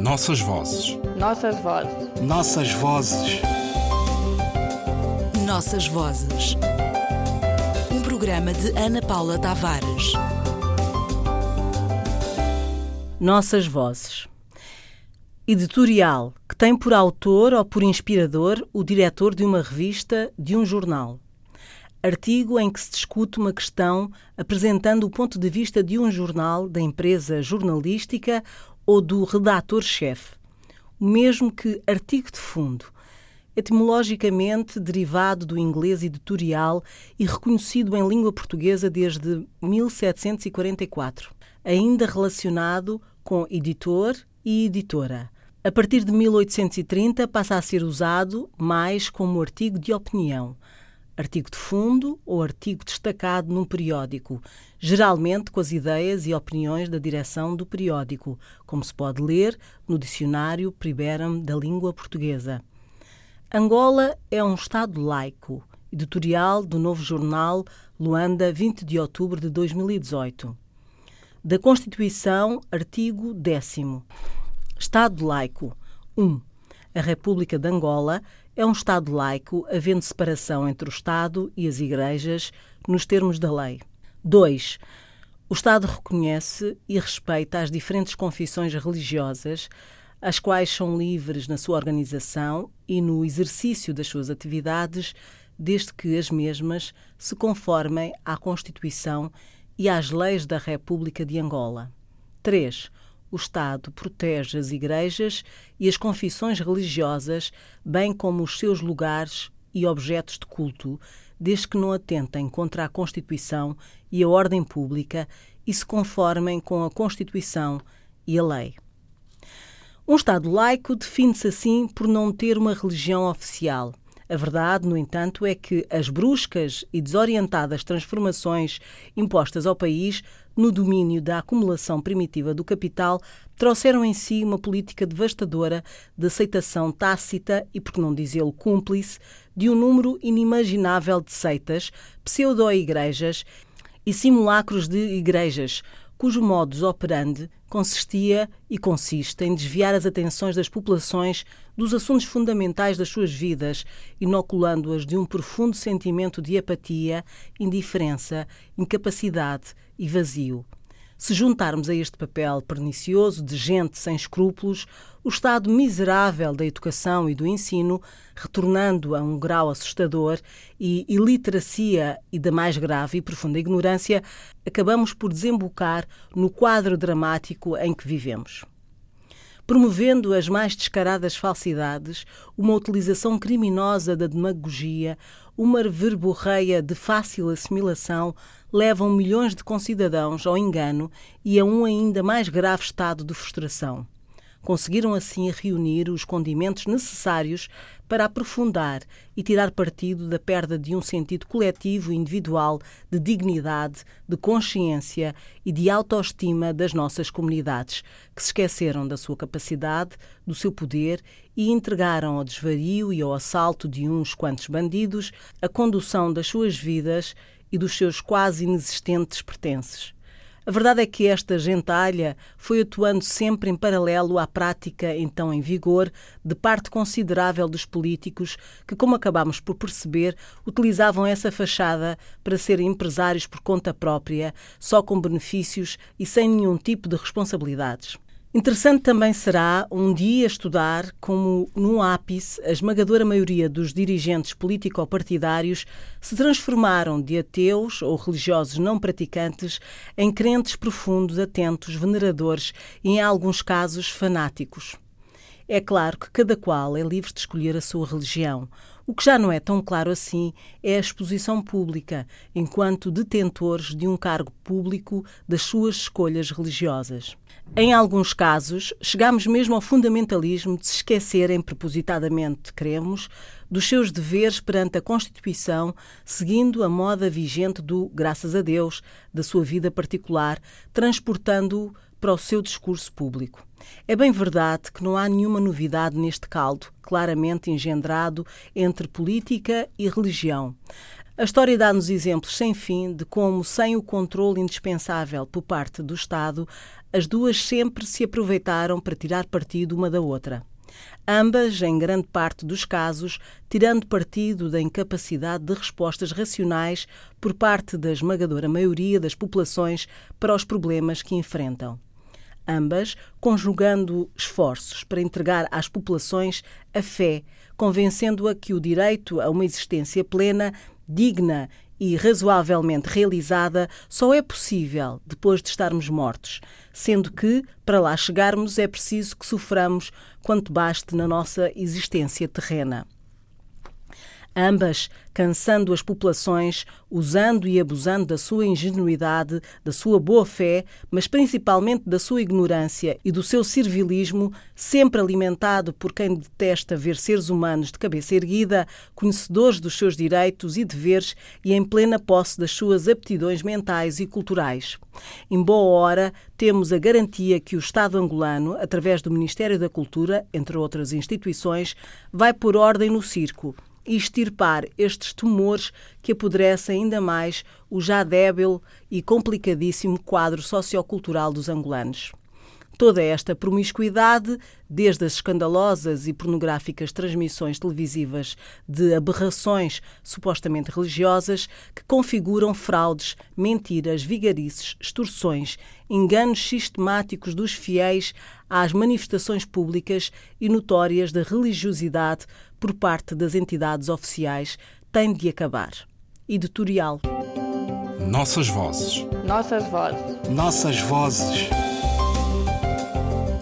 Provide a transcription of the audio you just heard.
Nossas vozes. Nossas vozes. Nossas vozes. Nossas vozes. Um programa de Ana Paula Tavares. Nossas vozes. Editorial que tem por autor ou por inspirador o diretor de uma revista, de um jornal. Artigo em que se discute uma questão apresentando o ponto de vista de um jornal, da empresa jornalística ou do redator-chefe. O mesmo que artigo de fundo, etimologicamente derivado do inglês editorial e reconhecido em língua portuguesa desde 1744, ainda relacionado com editor e editora. A partir de 1830 passa a ser usado mais como artigo de opinião artigo de fundo ou artigo destacado num periódico, geralmente com as ideias e opiniões da direção do periódico, como se pode ler no Dicionário Priberam da Língua Portuguesa. Angola é um Estado laico. Editorial do novo jornal Luanda, 20 de outubro de 2018. Da Constituição, artigo 10. Estado laico. 1. A República de Angola é um Estado laico, havendo separação entre o Estado e as igrejas, nos termos da lei. 2. O Estado reconhece e respeita as diferentes confissões religiosas, as quais são livres na sua organização e no exercício das suas atividades, desde que as mesmas se conformem à Constituição e às leis da República de Angola. 3 o Estado protege as igrejas e as confissões religiosas, bem como os seus lugares e objetos de culto, desde que não atentem contra a Constituição e a ordem pública e se conformem com a Constituição e a lei. Um Estado laico define-se assim por não ter uma religião oficial. A verdade, no entanto, é que as bruscas e desorientadas transformações impostas ao país no domínio da acumulação primitiva do capital, trouxeram em si uma política devastadora de aceitação tácita e, por que não dizê-lo, cúmplice, de um número inimaginável de seitas, pseudo-igrejas e simulacros de igrejas, cujo modus operandi consistia e consiste em desviar as atenções das populações dos assuntos fundamentais das suas vidas, inoculando-as de um profundo sentimento de apatia, indiferença, incapacidade e vazio. Se juntarmos a este papel pernicioso de gente sem escrúpulos o estado miserável da educação e do ensino, retornando a um grau assustador, e iliteracia e da mais grave e profunda ignorância, acabamos por desembocar no quadro dramático em que vivemos promovendo as mais descaradas falsidades, uma utilização criminosa da demagogia, uma verborreia de fácil assimilação, levam milhões de concidadãos ao engano e a um ainda mais grave estado de frustração. Conseguiram assim reunir os condimentos necessários para aprofundar e tirar partido da perda de um sentido coletivo e individual de dignidade, de consciência e de autoestima das nossas comunidades, que se esqueceram da sua capacidade, do seu poder e entregaram ao desvario e ao assalto de uns quantos bandidos a condução das suas vidas e dos seus quase inexistentes pertences. A verdade é que esta gentalha foi atuando sempre em paralelo à prática então em vigor de parte considerável dos políticos que, como acabamos por perceber, utilizavam essa fachada para serem empresários por conta própria, só com benefícios e sem nenhum tipo de responsabilidades. Interessante também será um dia estudar como, no ápice, a esmagadora maioria dos dirigentes político-partidários se transformaram de ateus ou religiosos não praticantes em crentes profundos, atentos, veneradores e, em alguns casos, fanáticos. É claro que cada qual é livre de escolher a sua religião. O que já não é tão claro assim é a exposição pública, enquanto detentores de um cargo público das suas escolhas religiosas. Em alguns casos, chegamos mesmo ao fundamentalismo de se esquecerem propositadamente, cremos, dos seus deveres perante a Constituição, seguindo a moda vigente do graças a Deus da sua vida particular, transportando-o para o seu discurso público. É bem verdade que não há nenhuma novidade neste caldo, claramente engendrado entre política e religião. A história dá-nos exemplos sem fim de como, sem o controle indispensável por parte do Estado, as duas sempre se aproveitaram para tirar partido uma da outra. Ambas, em grande parte dos casos, tirando partido da incapacidade de respostas racionais por parte da esmagadora maioria das populações para os problemas que enfrentam ambas conjugando esforços para entregar às populações a fé, convencendo-a que o direito a uma existência plena, digna e razoavelmente realizada só é possível depois de estarmos mortos, sendo que, para lá chegarmos, é preciso que soframos quanto baste na nossa existência terrena ambas cansando as populações, usando e abusando da sua ingenuidade, da sua boa-fé, mas principalmente da sua ignorância e do seu servilismo, sempre alimentado por quem detesta ver seres humanos de cabeça erguida, conhecedores dos seus direitos e deveres e em plena posse das suas aptidões mentais e culturais. Em boa hora, temos a garantia que o Estado angolano, através do Ministério da Cultura, entre outras instituições, vai pôr ordem no circo e extirpar estes tumores que apodrecem ainda mais o já débil e complicadíssimo quadro sociocultural dos angolanos. Toda esta promiscuidade, desde as escandalosas e pornográficas transmissões televisivas de aberrações supostamente religiosas, que configuram fraudes, mentiras, vigarices, extorsões, enganos sistemáticos dos fiéis às manifestações públicas e notórias da religiosidade por parte das entidades oficiais, tem de acabar. Editorial. Nossas vozes. Nossas vozes. Nossas vozes.